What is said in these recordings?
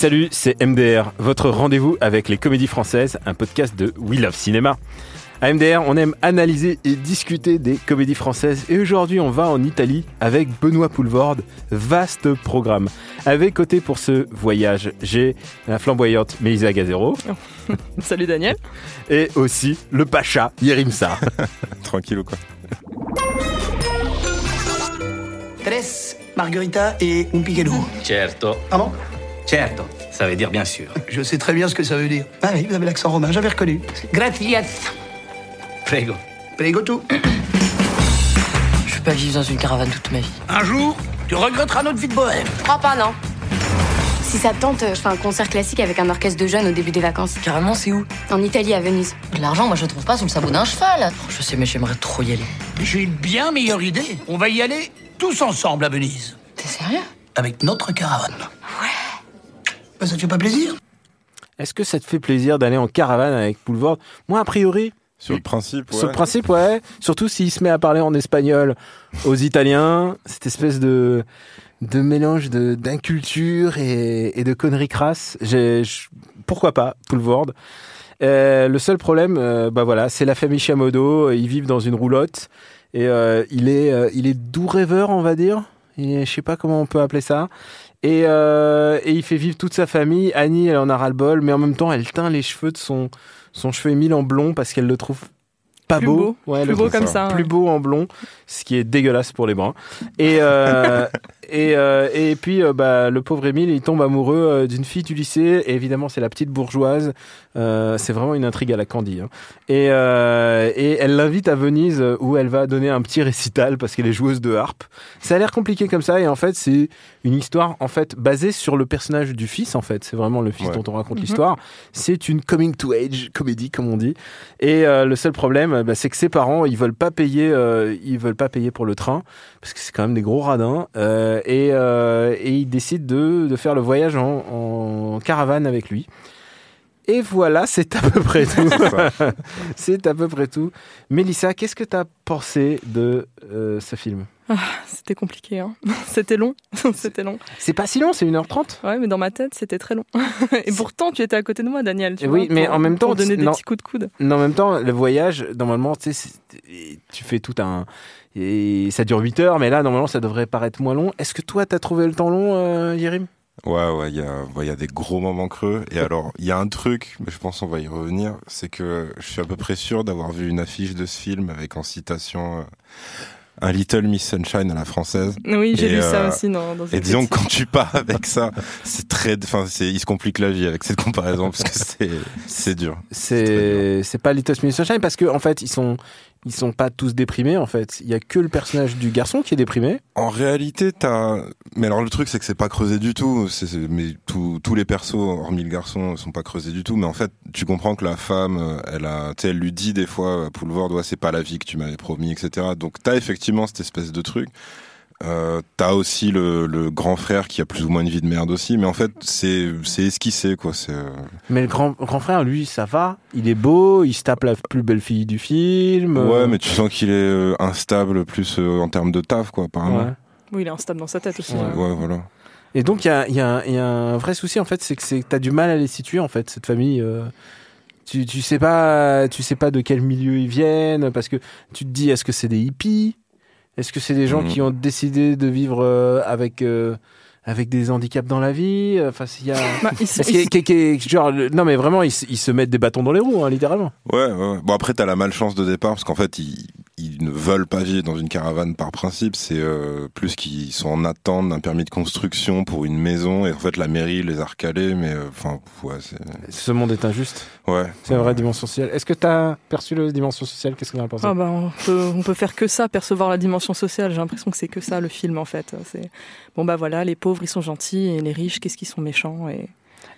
Salut, c'est MDR, votre rendez-vous avec les comédies françaises, un podcast de We Love Cinéma. À MDR, on aime analyser et discuter des comédies françaises et aujourd'hui on va en Italie avec Benoît Poulvorde, vaste programme. Avec côté pour ce voyage, j'ai la flamboyante Mélisa Gazero Salut Daniel. et aussi le pacha Yerim Sarr. Tranquille ou quoi? Tres margarita et un. Certo. Pardon Certo. Ça veut dire bien sûr. Je sais très bien ce que ça veut dire. Ah oui, vous avez l'accent romain, j'avais reconnu. Gratias. Prego. Prego tout. Je veux pas vivre dans une caravane toute ma vie. Un jour, tu regretteras notre vie de bohème. Je crois pas, non. Si ça te tente, je fais un concert classique avec un orchestre de jeunes au début des vacances. Carrément, c'est où? En Italie, à Venise. De l'argent, moi je le trouve pas sous le sabot d'un cheval. Oh, Je sais, mais j'aimerais trop y aller. J'ai une bien meilleure idée. On va y aller tous ensemble à Venise. T'es sérieux? Avec notre caravane. Bah, ça te fait pas plaisir Est-ce que ça te fait plaisir d'aller en caravane avec Poulvorde Moi, a priori, Sur le principe, ouais. Sur le principe, ouais. Surtout s'il se met à parler en espagnol aux Italiens, cette espèce de de mélange de d'inculture et, et de conneries crasses. J'ai, pourquoi pas, Poulvorde. Euh, le seul problème, euh, bah voilà, c'est la famille Chamodo. Ils vivent dans une roulotte et euh, il est euh, il est doux rêveur, on va dire. Je sais pas comment on peut appeler ça. Et, euh, et il fait vivre toute sa famille. Annie, elle en a ras le bol, mais en même temps, elle teint les cheveux de son son cheveu Émile en blond parce qu'elle le trouve pas Plus beau. beau. Ouais, elle Plus le beau comme ça. ça. plus beau en blond, ce qui est dégueulasse pour les bruns. Et euh, et, euh, et puis euh, bah, le pauvre Émile, il tombe amoureux euh, d'une fille du lycée. Et évidemment, c'est la petite bourgeoise. Euh, c'est vraiment une intrigue à la Candy. hein. Et euh, et elle l'invite à Venise où elle va donner un petit récital parce qu'elle est joueuse de harpe. Ça a l'air compliqué comme ça et en fait c'est une histoire en fait basée sur le personnage du fils en fait. C'est vraiment le fils Ouais. dont on raconte Mhm. l'histoire. C'est une coming to age comédie comme on dit. Et euh, le seul problème, bah, c'est que ses parents, ils veulent pas payer, euh, ils veulent pas payer pour le train parce que c'est quand même des gros radins. euh, et, euh, et ils décident de, de faire le voyage en, en caravane avec lui. Et voilà, c'est à peu près tout. c'est à peu près tout. Mélissa, qu'est-ce que tu as pensé de euh, ce film? C'était compliqué. Hein. C'était long. c'était long. C'est pas si long, c'est 1h30. Ouais, mais dans ma tête, c'était très long. Et pourtant, tu étais à côté de moi, Daniel. Tu Oui, vois, mais pour- en même temps, pour donner des non. petits coups de coude. Mais en même temps, le voyage, normalement, tu fais tout un. Et ça dure 8 heures, mais là, normalement, ça devrait paraître moins long. Est-ce que toi, t'as trouvé le temps long, euh, Yérim Ouais, ouais, il y, a- ouais, il y a des gros moments creux. Et alors, il y a un truc, mais je pense qu'on va y revenir, c'est que je suis à peu près sûr d'avoir vu une affiche de ce film avec en citation euh, un Little Miss Sunshine à la française. Oui, j'ai lu ça euh, aussi dans, dans Et disons que quand tu pars avec ça, c'est très, enfin, c'est, il se complique la vie avec cette comparaison parce que c'est, c'est dur. C'est c'est pas Little Miss Sunshine parce que en fait, ils sont ils sont pas tous déprimés. En fait, il y a que le personnage du garçon qui est déprimé. En réalité, t'as. Mais alors le truc, c'est que c'est pas creusé du tout. Mais tous les persos, hormis le garçon, sont pas creusés du tout. Mais en fait, tu comprends que la femme, euh, elle a, elle lui dit des fois, à Poulvord, ouais, c'est pas la vie que tu m'avais promis, etc. Donc t'as effectivement cette espèce de truc. Euh, t'as aussi le, le grand frère qui a plus ou moins une vie de merde aussi, mais en fait c'est c'est esquissé quoi. C'est euh, Mais le grand grand frère, lui, ça va. Il est beau. Il se tape la plus belle fille du film. ouais, euh, mais tu sens qu'il est instable plus euh, en termes de taf quoi apparemment. ouais. Oui, il est instable dans sa tête aussi. Ouais, ouais, voilà. Et donc, il y a, il y, a, y a un vrai souci, en fait, c'est que c'est- t'as du mal à les situer, en fait, cette famille. euh. tu, tu sais pas, tu sais pas de quel milieu ils viennent, parce que tu te dis, est-ce que c'est des hippies? Est-ce que c'est des gens Mhm. qui ont décidé de vivre euh, avec, euh, avec des handicaps dans la vie Enfin, s'il y a... Bah, genre, non, mais vraiment, ils, se- ils se mettent des bâtons dans les roues, hein, littéralement. Ouais, ouais. Bon après t'as la malchance de départ parce qu'en fait il, ils ne veulent pas vivre dans une caravane par principe, c'est euh, plus qu'ils sont en attente d'un permis de construction pour une maison et en fait la mairie les a recalés, mais euh, enfin ouais, c'est Ce monde est injuste. ouais. C'est une vraie dimension sociale. Est-ce que tu as perçu la dimension sociale? Qu'est-ce que tu en as pensé? Ah bah, on, peut, on peut faire que ça, percevoir la dimension sociale. J'ai l'impression que c'est que ça le film en fait. C'est bon bah voilà, les pauvres ils sont gentils et les riches qu'est-ce qu'ils sont méchants et,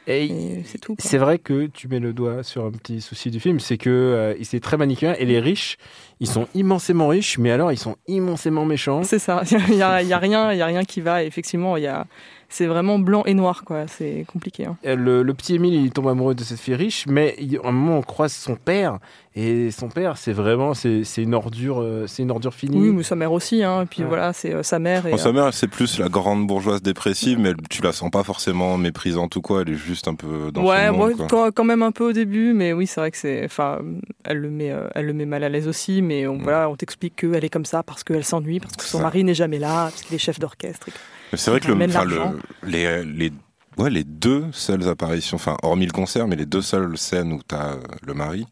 Et et c'est tout. C'est vrai que tu mets le doigt sur un petit souci du film, c'est que euh, c'est très manichéen et les riches, ils sont immensément riches, mais alors ils sont immensément méchants. C'est ça. Il y a, y a rien, il y a rien qui va. Effectivement, il y a, c'est vraiment blanc et noir quoi. C'est compliqué. hein. Euh, Le, le petit Émile, il tombe amoureux de cette fille riche, mais il- à un moment on croise son père et son père, c'est vraiment c'est une ordure, euh, c'est une ordure finie. Oui, mais sa mère aussi. Hein. Et puis Ouais. voilà, c'est euh, sa mère. Et, Bon, sa euh, mère, c'est plus la grande bourgeoise dépressive, mais tu la sens pas forcément méprisante ou quoi. Elle est juste un peu dans ouais, son monde. ouais, quoi. quand, même un peu au début, mais oui, c'est vrai que c'est, enfin, elle le met, euh, elle le met mal à l'aise aussi, mais on, voilà, on t'explique qu'elle est comme ça parce qu'elle s'ennuie, parce que son Ça. mari n'est jamais là, parce qu'il est chef d'orchestre. et C'est vrai que le, le- les, les, ouais, les deux seules apparitions, enfin, hormis le concert, mais les deux seules scènes où t'as euh, le mari,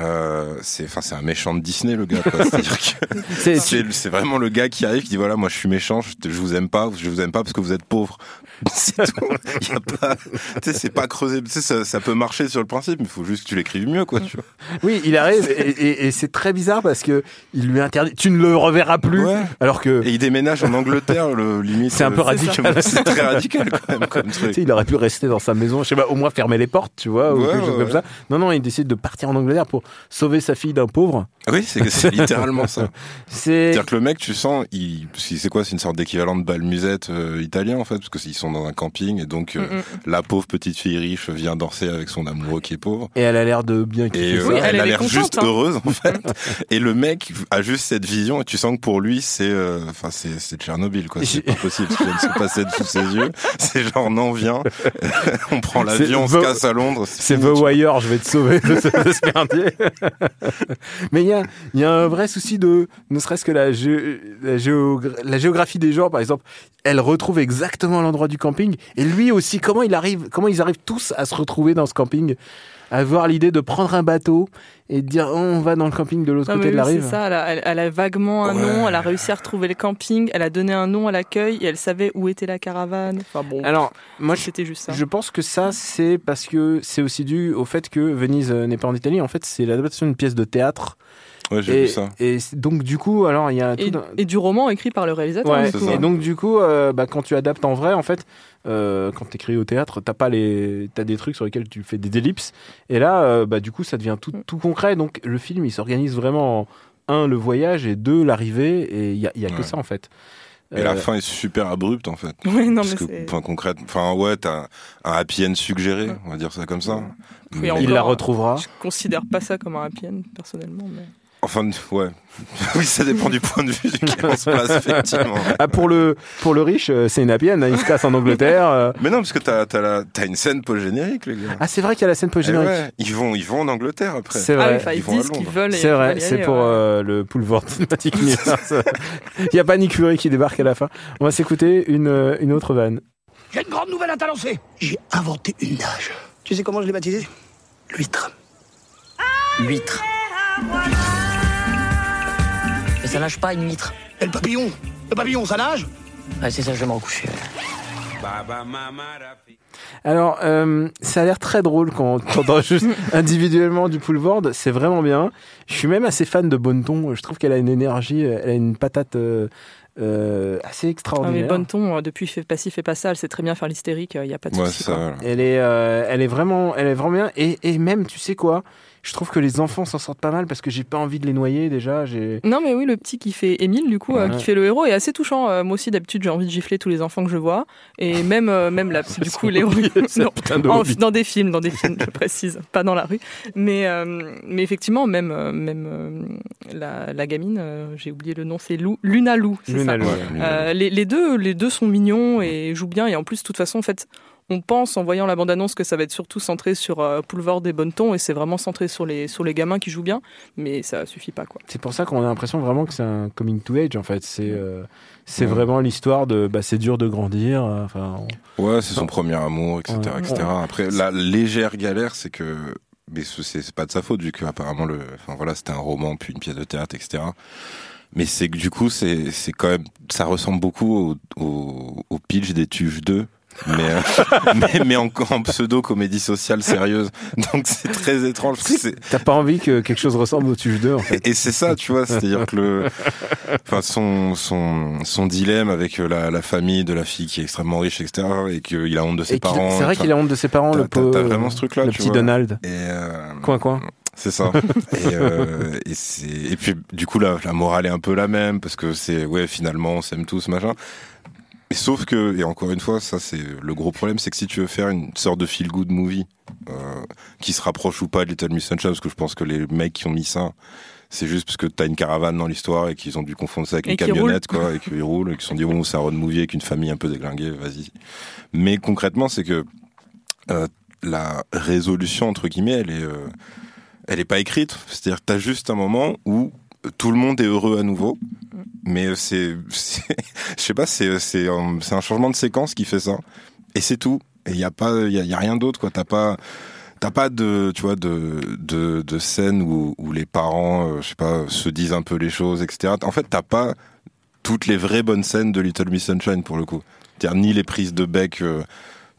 euh, c'est, enfin, c'est un méchant de Disney, le gars, C'est- vraiment le gars qui arrive, qui dit voilà, moi, je suis méchant, je, je vous aime pas, je vous aime pas parce que vous êtes pauvre. C'est tout. Il y a pas, c'est pas creusé. Ça, ça peut marcher sur le principe, mais il faut juste que tu l'écrives mieux, quoi, tu vois. Oui, il arrive et, et- et c'est très bizarre parce que il lui interdit. Tu ne le reverras plus. Ouais. Alors que Et il déménage en Angleterre, le limite. C'est un peu euh, radical. C'est très radical, quand même, comme truc. il aurait pu rester dans sa maison, je sais pas, au moins fermer les portes, tu vois, ou Ouais, quelque chose comme ça. Non, non, il décide de partir en Angleterre pour sauver sa fille d'un pauvre. Oui, c'est, littéralement ça. C'est C'est-à-dire que le mec, tu sens, il, c'est quoi C'est une sorte d'équivalent de bal musette euh, italien en fait, parce qu'ils sont dans un camping et donc euh, Mm, la pauvre petite fille riche vient danser avec son amoureux qui est pauvre. et elle a l'air de bien kiffer Et ça. euh, Oui, elle, a l'air juste hein. heureuse en fait. et le mec a juste cette vision et tu sens que pour lui c'est, euh, enfin c'est, c'est Tchernobyl quoi. C'est pas possible ce qui vient de se passer sous ses yeux. C'est genre non viens, on prend l'avion, on se The- casse à Londres. C'est The. Wire, je vais te sauver de ce, de ce merdier. Mais il y a, un vrai souci de, ne serait-ce que la, gé- la, géogra- la géographie des gens, par exemple, elle retrouve exactement l'endroit du camping. Et lui aussi, comment il arrive, comment ils arrivent tous à se retrouver dans ce camping, avoir l'idée de prendre un bateau et de dire, oh, on va dans le camping de l'autre côté mais de la oui, rive. C'est ça, elle a, elle- elle a vaguement un Ouais. nom, elle a réussi à retrouver le camping, elle a donné un nom à l'accueil et elle savait où était la caravane. Enfin bon, Alors, moi, je, c'était juste ça. je pense que ça, c'est parce que c'est aussi dû au fait que Venise euh, n'est pas en Italie. En fait, c'est l'adaptation d'une pièce de théâtre. Ouais, j'ai Et, vu ça. et donc, du coup, alors, il y a tout Et, du roman écrit par le réalisateur. Ouais, et donc du coup, euh, bah, quand tu adaptes en vrai, en fait, euh, quand t'écris au théâtre, t'as pas les, t'as des trucs sur lesquels tu fais des ellipses. Et là, euh, bah, du coup, ça devient tout, tout concret. Donc le film, il s'organise vraiment en un le voyage et deux l'arrivée. Et il y a, il y a que Ouais. ça en fait. Et la fin est super abrupte en fait. Oui, non, Parce mais enfin, concrète, enfin, ouais, t'as un happy end suggéré, on va dire ça comme ça. Oui, Mais- encore, il la retrouvera. Je considère pas ça comme un happy end, personnellement. Mais... Enfin, ouais. oui, ça dépend du point de vue duquel on se place, effectivement. Ah, pour le pour le riche, euh, c'est une happy end, hein, il se casse en Angleterre. euh. Mais non, parce que t'as, t'as, la, t'as une scène post-générique, les gars. Ah, c'est vrai qu'il y a la scène Eh post-générique. ouais, ils vont, ils vont en Angleterre après. C'est Ah vrai. enfin, ils ils, vont à disent qu'ils Londres. veulent. C'est vrai, c'est pour ouais. euh, le Boulevard Cinematic Universe. Il n'y a pas Nick Fury qui débarque à la fin. On va s'écouter une, une autre vanne. J'ai une grande nouvelle à t'annoncer. J'ai inventé une nage. Tu sais comment je l'ai baptisée? L'huître. L'huître. Mais ça nage pas une huître. Et le papillon Le papillon, ça nage Ouais, c'est ça, je vais me recoucher. Alors, euh, ça a l'air très drôle quand on entend juste individuellement du Poulvord. C'est vraiment bien. Je suis même assez fan de Bonneton. Je trouve qu'elle a une énergie, elle a une patate euh, euh, assez Ah, mais extraordinaire. Bonneton, euh, depuis Fais pas ci, fais pas ça, elle sait très bien faire l'hystérique, il n'y a pas de Ouais, souci. Elle est, euh, elle est vraiment, elle est vraiment bien. Et, et même, tu sais quoi? Je trouve que les enfants s'en sortent pas mal parce que j'ai pas envie de les noyer déjà. Non, mais oui, le petit qui fait Émile, du coup, euh, qui fait le héros, est assez touchant. Euh, moi aussi, d'habitude, j'ai envie de gifler tous les enfants que je vois. Et même, euh, même là, du coup, de hobby. dans des films, dans des films, je précise, pas dans la rue. Mais, euh, mais effectivement, même, même la, la gamine, j'ai oublié le nom, c'est Lou, Luna Lou. Luna ça. Lou, Ouais, ouais. lui, les, les deux, les deux sont mignons et jouent bien. Et en plus, de toute façon, en fait, on pense en voyant la bande-annonce que ça va être surtout centré sur euh, Poulvord et Bonneton, et c'est vraiment centré sur les sur les gamins qui jouent bien, mais ça suffit pas quoi. C'est pour ça qu'on a l'impression vraiment que c'est un coming to age en fait. C'est euh, c'est Ouais. vraiment l'histoire de bah, c'est dur de grandir. euh, Enfin, on- Ouais, c'est son premier amour, etc., Ouais. etc. Ouais. Après, la légère galère, c'est que mais ce- c'est c'est pas de sa faute vu que apparemment le, enfin voilà, c'était un roman puis une pièce de théâtre, etc. Mais c'est que du coup, c'est c'est quand même, ça ressemble beaucoup au, au, au pitch des Tuches 2. Mais, euh, mais, mais en, en pseudo comédie sociale sérieuse. Donc c'est très étrange. T'as pas envie que quelque chose ressemble au Tuche 2 en fait. et, et c'est ça, tu vois, c'est-à-dire que le, enfin son son son dilemme avec euh, la, la famille de la fille qui est extrêmement riche, etc. Et qu'il a honte de ses Et parents. C'est vrai qu'il a honte de ses parents, le pauvre. t'as vraiment ce truc-là, Le tu petit vois. Donald. Et euh, Coin coin. c'est ça. et, euh, et puis du coup la, la morale est un peu la même parce que c'est ouais finalement on s'aime tous machin. Et sauf que et encore une fois ça c'est le gros problème c'est que si tu veux faire une sorte de feel good movie euh, qui se rapproche ou pas de Little Miss Sunshine parce que je pense que les mecs qui ont mis ça c'est juste parce que t'as une caravane dans l'histoire et qu'ils ont dû confondre ça avec Et une camionnette quoi et qu'ils roulent et qu'ils se sont dit bon c'est un road movie avec une famille un peu déglinguée vas-y. Mais concrètement c'est que euh, la résolution entre guillemets elle est euh, elle est pas écrite c'est-à-dire que t'as juste un moment où tout le monde est heureux à nouveau. Mais c'est c'est- je sais pas c'est c'est un, c'est un changement de séquence qui fait ça. Et c'est tout. Et il y a pas il y a, y a rien d'autre quoi. T'as pas T'as pas de, tu vois, de, de, de scène où, où les parents, euh, je sais pas, se disent un peu les choses, etc. En fait, t'as pas toutes les vraies bonnes scènes de Little Miss Sunshine pour le coup. C'est-à-dire ni les prises de bec euh,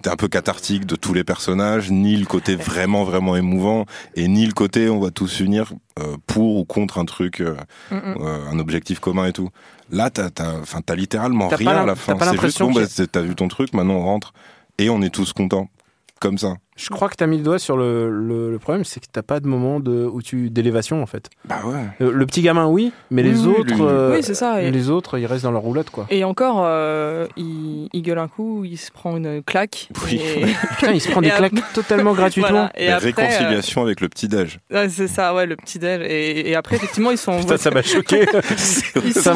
un peu cathartique de tous les personnages, ni le côté vraiment vraiment émouvant, et ni le côté on va tous s'unir euh, pour ou contre un truc, euh, Mm, mm. euh, un objectif commun et tout. Là, t'as, t'as, enfin, t'as littéralement rien à la fin. C'est juste bon, bah, t'as vu ton truc, maintenant on rentre et on est tous contents, comme ça. Je crois que t'as mis le doigt sur le, le, le problème, c'est que t'as pas de moment de, où tu d'élévation en fait. Bah ouais. Le, le petit gamin, oui, mais Oui, les oui, autres, lui- euh, Oui, c'est ça, et- les autres, ils restent dans leur roulotte quoi. Et encore, euh, il, il gueule un coup, il se prend une claque. Oui. et- Putain, il se prend des après- claques totalement gratuitement. Voilà, Et La après, réconciliation avec le petit déj. euh, ouais, c'est ça, ouais, le petit déj. Et, et après, effectivement, ils sont en Putain, ça m'a choqué. Ils sont,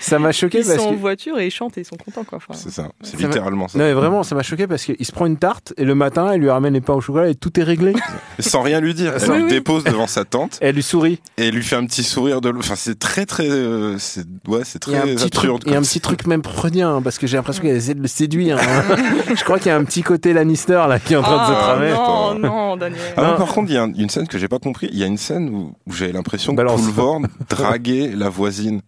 ça m'a choqué ils parce sont en que. voiture et ils chantent et ils sont contents, quoi. Enfin, C'est ça, c'est Ça littéralement ça. Non mais vraiment, ça m'a choqué parce qu'il se prend une tarte et le matin, elle lui ramène les pains au chocolat et tout est réglé. Sans rien lui dire. Elle Sans- lui Oui, oui. dépose devant sa tante Et elle lui sourit. et elle lui fait un petit sourire de. Enfin, c'est très très. euh, c'est ouais, c'est Il y a très un petit truc, absurde. il y a un petit truc même freudien hein, parce que j'ai l'impression qu'elle essaie de le séduire. hein. Je crois qu'il y a un petit côté Lannister là qui est en train de se Ah, tramer. non, non, Daniel. Ah non, par contre, il y a un- une scène que j'ai pas compris. Il y a une scène où, où j'avais l'impression que Balance. Poulvord draguait la voisine.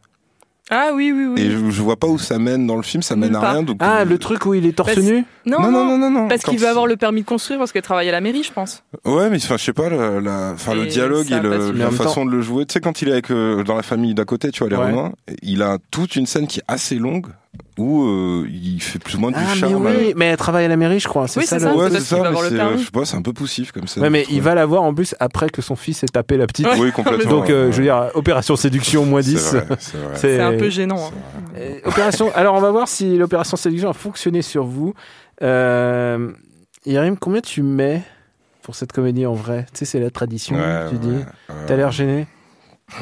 Ah oui, oui, oui. Et je, je vois pas où ça mène dans le film. Ça mène Nulle à part. rien. Donc, Ah, le truc où il est torse Parce- nu Non, non, non, non, non, non. Parce Quand qu'il veut avoir le permis de construire parce qu'elle travaille à la mairie, je pense. Ouais, mais enfin, je sais pas, la, la- enfin, le Et dialogue ça et a le- pas suffi. Mais en la même façon de le jouer. Tu sais, quand il est avec, euh, dans la famille d'à côté, tu vois, les Ouais. Romains, il a toute une scène qui est assez longue où euh, il fait plus ou moins du Ah mais charme. oui, mais elle travaille à la mairie, je crois. C'est Oui, ça c'est le. ça. Ouais, c'est ça, mais c'est, euh, permis. je sais pas, c'est un peu poussif comme ça. Ouais, mais il va la voir en plus après que son fils ait tapé la petite. Oui, complètement. Donc, euh, ouais. je veux dire, opération séduction moins 10. C'est un peu gênant. hein. Euh, opération. Alors, on va voir si l'opération séduction a fonctionné sur vous. Euh... Yerim, combien tu mets pour cette comédie en vrai? Tu sais, c'est la tradition, Ouais, tu ouais, dis. T'as l'air gêné?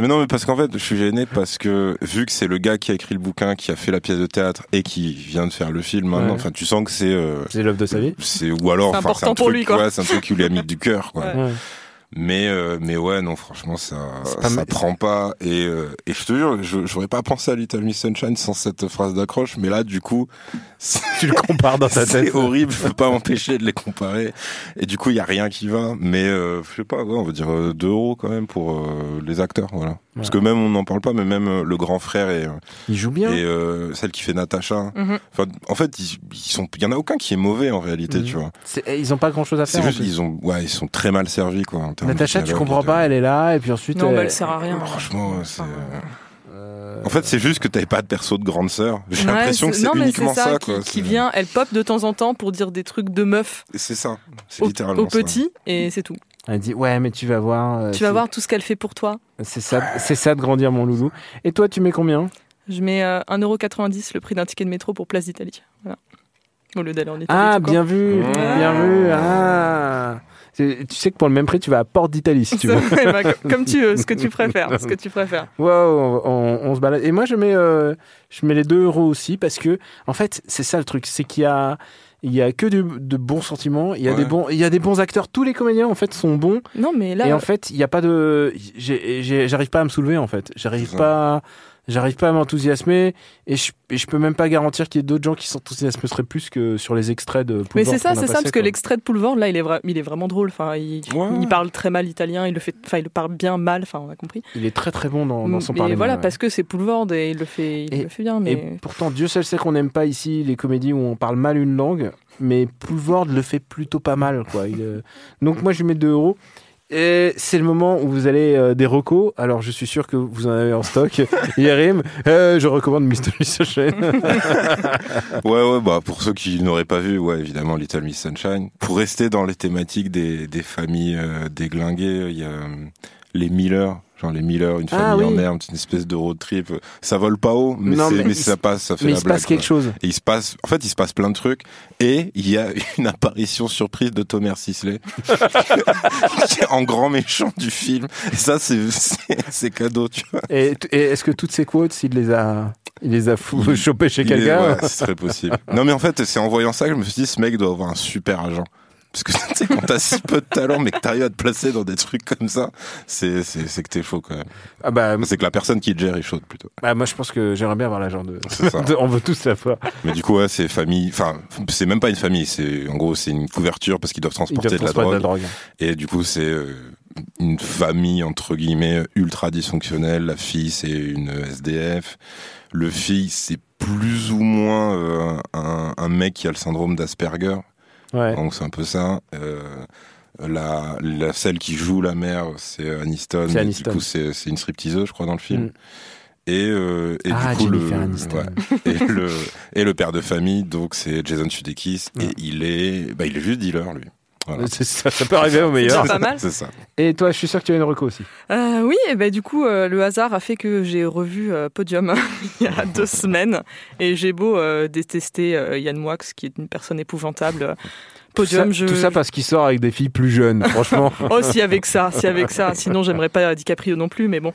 Mais non, mais parce qu'en fait, je suis gêné parce que vu que c'est le gars qui a écrit le bouquin, qui a fait la pièce de théâtre et qui vient de faire le film maintenant, Ouais. enfin, tu sens que c'est, euh, C'est l'œuvre de sa vie. c'est ou alors, C'est enfin, c'est important un pour truc, lui, quoi. ouais, c'est un truc qui lui a mis du cœur, quoi. Ouais. Mais euh, mais ouais, non, franchement, ça, pas ça prend pas. Et euh, et je te jure, je- j'aurais pas pensé à Little Miss Sunshine sans cette phrase d'accroche, mais là, du coup, Tu le compares dans ta tête. c'est horrible. Je peux pas m'empêcher de les comparer. Et du coup, il y a rien qui va. Mais euh, je sais pas, ouais, on va dire 2 euros quand même pour euh, les acteurs, voilà. Parce que même on n'en parle pas, mais même euh, le grand frère et, Il joue bien. et euh, celle qui fait Natacha. Mhm. En fait, ils, ils sont, il y en a aucun qui est mauvais en réalité, Mhm. tu vois. Eh, Ils ont pas grand chose à faire. juste, ils ont, ouais, ils sont très mal servis, quoi. en Natacha, tu comprends pas, elle est là, et puis ensuite. Non, euh, mais elle sert à rien. Franchement, c'est. euh, En fait, c'est juste que t'avais pas de perso de grande sœur. J'ai Ouais, l'impression que c'est- uniquement c'est ça, ça, quoi. qui, qui C'est- vient, elle pop de temps en temps pour dire des trucs de meuf C'est ça. C'est au, littéralement au ça. petit et c'est tout. Elle dit Ouais, mais tu vas voir. euh, Tu vas voir tout ce qu'elle fait pour toi. C'est ça, c'est ça de grandir, mon loulou. Et toi, tu mets combien? Je mets euh, 1,90€ le prix d'un ticket de métro pour Place d'Italie. Voilà. Au lieu d'aller en Italie. Ah, bien vu, Mmh. bien vu. Ah. Tu sais que pour le même prix, tu vas à Porte d'Italie si tu veux. Bah, comme- comme tu veux, ce que tu préfères. Ce que tu préfères. Wow, on, on- on se balade. Et moi, je mets, euh, je mets les 2 euros aussi parce que, en fait, c'est ça le truc, c'est qu'il y a, il y a que de, de bons sentiments. Il y a Ouais. des bons, il y a des bons acteurs. Tous les comédiens, en fait, sont bons. Non, mais là, Et en fait, il n'y a pas de, j'ai- j'ai- j'arrive pas à me soulever en fait. J'arrive ça. J'arrive pas à m'enthousiasmer et je, et je peux même pas garantir qu'il y ait d'autres gens qui s'enthousiasmeraient plus que sur les extraits de Poulvord Mais c'est ça, c'est ça, parce que l'extrait de Poulvord, là, il est, vra- il est vraiment drôle. Enfin, il, Ouais. il parle très mal italien, il le fait, enfin, il le parle bien mal. Enfin, on a compris. Il est très très bon dans, dans son mais parler. voilà, ouais. parce que c'est Poulvord et il le fait, il Et- le fait bien. Mais Et pourtant, Dieu seul sait qu'on n'aime pas ici les comédies où on parle mal une langue, mais Poulvord le fait plutôt pas mal. Quoi. Il, euh, Donc moi, je lui mets 2 euros. Et c'est le moment où vous allez euh, des recos. Alors, je suis sûr que vous en avez en stock. Yerim, euh, je recommande Mr. Miss Sunshine. Ouais, ouais, bah pour ceux qui n'auraient pas vu, ouais, évidemment Little Miss Sunshine. Pour rester dans les thématiques des, des familles euh, déglinguées, il y a euh, les Miller, genre les Miller, une Ah famille oui. en herbe, c'est une espèce de road trip. Ça vole pas haut, mais, Non, c'est- mais mais il ça se- passe, ça fait mais la il se blague, passe quelque quoi. chose. Et il se passe, en fait, il se passe plein de trucs. Et il y a une apparition surprise de Thomas Sisley qui est en grand méchant du film. Et ça, c'est c'est- c'est cadeau, tu vois. Et, et est-ce que toutes ces quotes, il les a, il les a fou- Il- chopées chez quelqu'un ouais, ce serait possible. Non, mais en fait, c'est en voyant ça que je me suis dit, ce mec doit avoir un super agent. Parce que tu sais, quand t'as si peu de talent, mais que t'arrives à te placer dans des trucs comme ça, c'est c'est c'est que t'es chaud quand même. Ah bah, C'est que la personne qui te gère est chaude plutôt. bah, moi, je pense que j'aimerais bien avoir l'agent de... C'est ça. de- On veut tous savoir. Mais du coup, ouais, c'est famille. Enfin, c'est même pas une famille. C'est en gros, c'est une couverture parce qu'ils doivent Ils transporter de la drogue. de la drogue. Et du coup, c'est euh, une famille entre guillemets ultra dysfonctionnelle. La fille, c'est une SDF. Le fils, c'est plus ou moins euh, un, un mec qui a le syndrome d'Asperger. Ouais. Donc c'est un peu ça. Euh, la, la celle qui joue la mère, c'est Aniston. Aniston. Du coup, c'est c'est une stripteaseuse, je crois, dans le film. Mm. Et, euh, et Ah, du coup, le, ouais. et le et le père de famille, donc c'est Jason Sudeikis, et il est, bah, il est juste dealer, lui. Voilà. C'est ça, ça peut arriver au meilleur. déjà pas mal. C'est ça. Et toi, je suis sûr que tu as une reco aussi. Euh, oui, et ben du coup, euh, le hasard a fait que j'ai revu euh, Podium il y a deux semaines, et j'ai beau euh, détester euh, Yann Moix, qui est une personne épouvantable. Podium, tout ça, je tout ça parce qu'il sort avec des filles plus jeunes, franchement. Oh, si avec ça, si avec ça. Sinon, j'aimerais pas DiCaprio non plus, mais bon.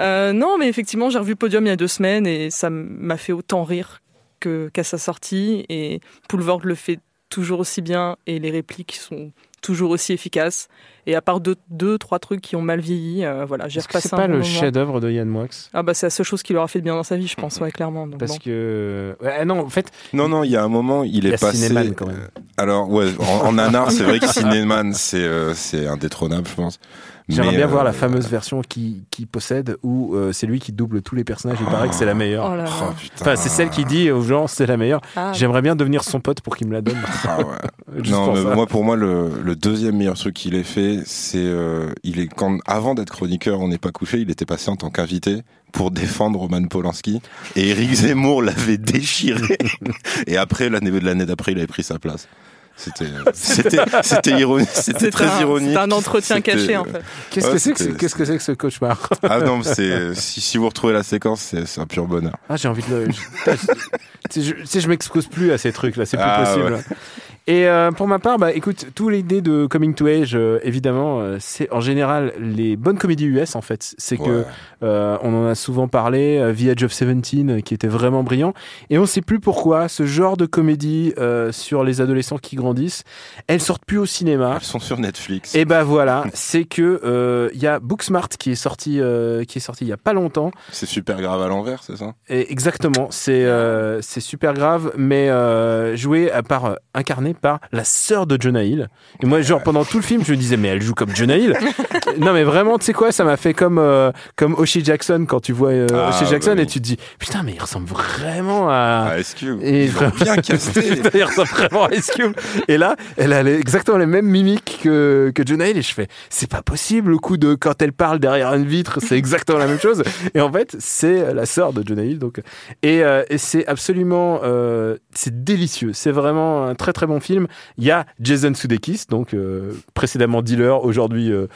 Euh, non, mais effectivement, j'ai revu Podium il y a deux semaines et ça m'a fait autant rire qu'à sa sortie. Et Poulvord le fait toujours aussi bien et les répliques sont toujours aussi efficaces. Et à part deux, deux trois trucs qui ont mal vieilli, euh, voilà, j'ai repassé c'est pas bon le chef-d'œuvre de Yann Moix? Ah bah c'est la seule chose qui leur a fait de bien dans sa vie, je pense, ouais, clairement. Donc, Parce bon. que. Ouais, non, en fait, Non, non, il y a un moment, il est a passé. Cinéman quand même. euh, Alors ouais, en, en nanar, c'est vrai que Cinéman, c'est euh, c'est indétrônable, je pense. J'aimerais bien euh, voir la fameuse version qui, qui possède où euh, c'est lui qui double tous les personnages. Il paraît que c'est la meilleure. Oh là là. Oh, putain. Enfin, c'est celle qui dit aux gens c'est la meilleure. Ah, J'aimerais bien devenir son pote pour qu'il me la donne. Ah ouais. Non, pour mais moi pour moi le, le deuxième meilleur truc qu'il ait fait, c'est euh, il est quand avant d'être chroniqueur, on n'est pas couché, il était passé en tant qu'invité pour défendre Roman Polanski et Eric Zemmour l'avait déchiré et après l'année de l'année d'après, il avait pris sa place. C'était c'était c'était ironique, c'était très un, ironique. c'est un entretien caché en fait. Qu'est-ce Ouais, que c'est que, qu'est-ce que c'est que ce cauchemar Ah non, c'est si, si vous retrouvez la séquence, c'est c'est un pur bonheur. Ah, j'ai envie de le. je- Tu sais, je, sais, je m'expose plus à ces trucs-là, c'est plus Ah, possible. ouais. Et euh, pour ma part, bah écoute, tous les idées de Coming to Age, euh, évidemment, euh, c'est en général les bonnes comédies US en fait. C'est que Ouais. euh, on en a souvent parlé, The Edge of Seventeen, euh, qui était vraiment brillant. Et on sait plus pourquoi ce genre de comédie sur les adolescents qui grandissent, elles sortent plus au cinéma. Elles sont sur Netflix. Et ben voilà, c'est que il y a Booksmart qui est sorti, qui est sorti il y a pas longtemps. C'est super grave à l'envers, c'est ça? Et exactement, c'est c'est super grave, mais joué à part incarné par la sœur de Jonah Hill. Et moi, genre pendant tout le film, je me disais mais elle joue comme Jonah Hill. non mais vraiment, tu sais quoi, ça m'a fait comme euh, comme Oshie Jackson quand tu vois euh, Ah, Oshie bah Jackson oui. et tu te dis putain mais il ressemble vraiment à Ice Cube. et Ils l'ont bien casté. il ressemble vraiment à Ice Cube. Et là, elle a les- exactement les mêmes mimiques que, que Jonah Hill. Et je fais, c'est pas possible, le coup de quand elle parle derrière une vitre, c'est exactement la même chose. Et en fait, c'est la sœur de Jonah Hill. Donc, et, euh, et c'est absolument, euh, c'est délicieux. C'est vraiment un très très bon film. Il y a Jason Sudeikis, donc euh, précédemment dealer, aujourd'hui euh,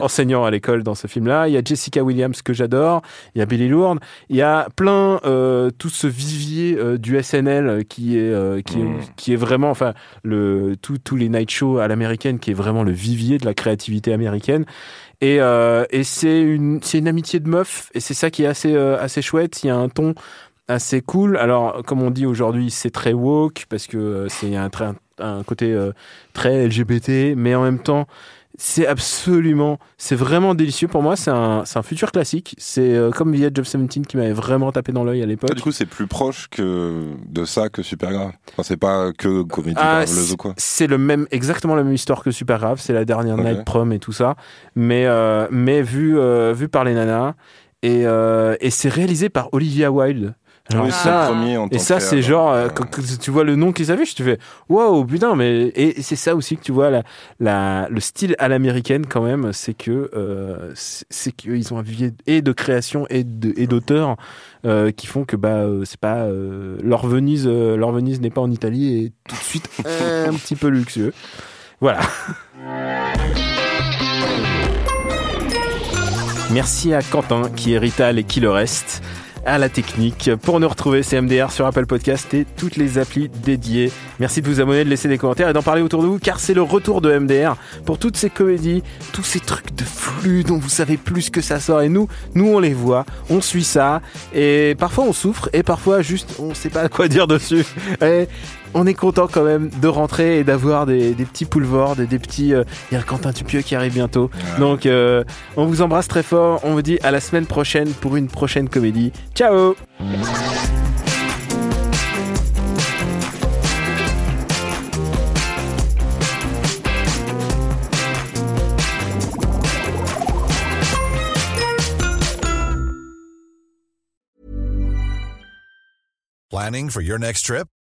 enseignant à l'école dans ce film-là. Il y a Jessica Williams que j'adore. Il y a Billy Lourdes. Il y a plein euh, tout ce vivier euh, du SNL qui est euh, qui, est, Mm. qui est vraiment enfin le tout- tous les night shows à l'américaine qui est vraiment le vivier de la créativité américaine. Et, et c'est une c'est une amitié de meufs et c'est ça qui est assez assez chouette. Il y a un ton assez cool. Alors, comme on dit aujourd'hui, c'est très woke parce que euh, c'est un, très- un côté euh, très LGBT, mais en même temps, C'est absolument, c'est vraiment délicieux. Pour moi, c'est un, un futur classique. C'est euh, comme Edge of 17 qui m'avait vraiment tapé dans l'œil à l'époque. Ah, du coup, c'est plus proche que de ça que super grave. Enfin, c'est pas que comédie Ah, ou quoi. c'est le même, exactement la même histoire que Super Grave. C'est la dernière. Night Prom et tout ça, mais euh, mais vu euh, vu par les nanas et et c'est réalisé par Olivia Wilde. Alors ça, le premier en et ça c'est genre euh, euh, quand, quand tu vois le nom qu'ils affichent, tu fais waouh putain mais et c'est ça aussi que tu vois la, la le style à l'américaine quand même, c'est que euh, c'est qu'ils ont un vivier et de création et de et d'auteurs euh, qui font que bah euh, c'est pas euh, leur Venise euh, leur Venise n'est pas en Italie et tout de suite un petit peu luxueux. Voilà. Merci à Quentin qui est Rital et qui le reste à la technique. Pour nous retrouver, c'est MDR sur Apple Podcast et toutes les applis dédiées. Merci de vous abonner, de laisser des commentaires et d'en parler autour de vous car c'est le retour de MDR pour toutes ces comédies, tous ces trucs de flux dont vous savez plus que ça sort et nous, nous on les voit, on suit ça et parfois on souffre et parfois juste on sait pas quoi dire dessus. on est content quand même de rentrer et d'avoir des, des petits poulvords, des, des petits. euh, Il y a Quentin Tupieux qui arrive bientôt. Donc, euh, on vous embrasse très fort. On vous dit à la semaine prochaine pour une prochaine comédie. Ciao Planning for your next trip?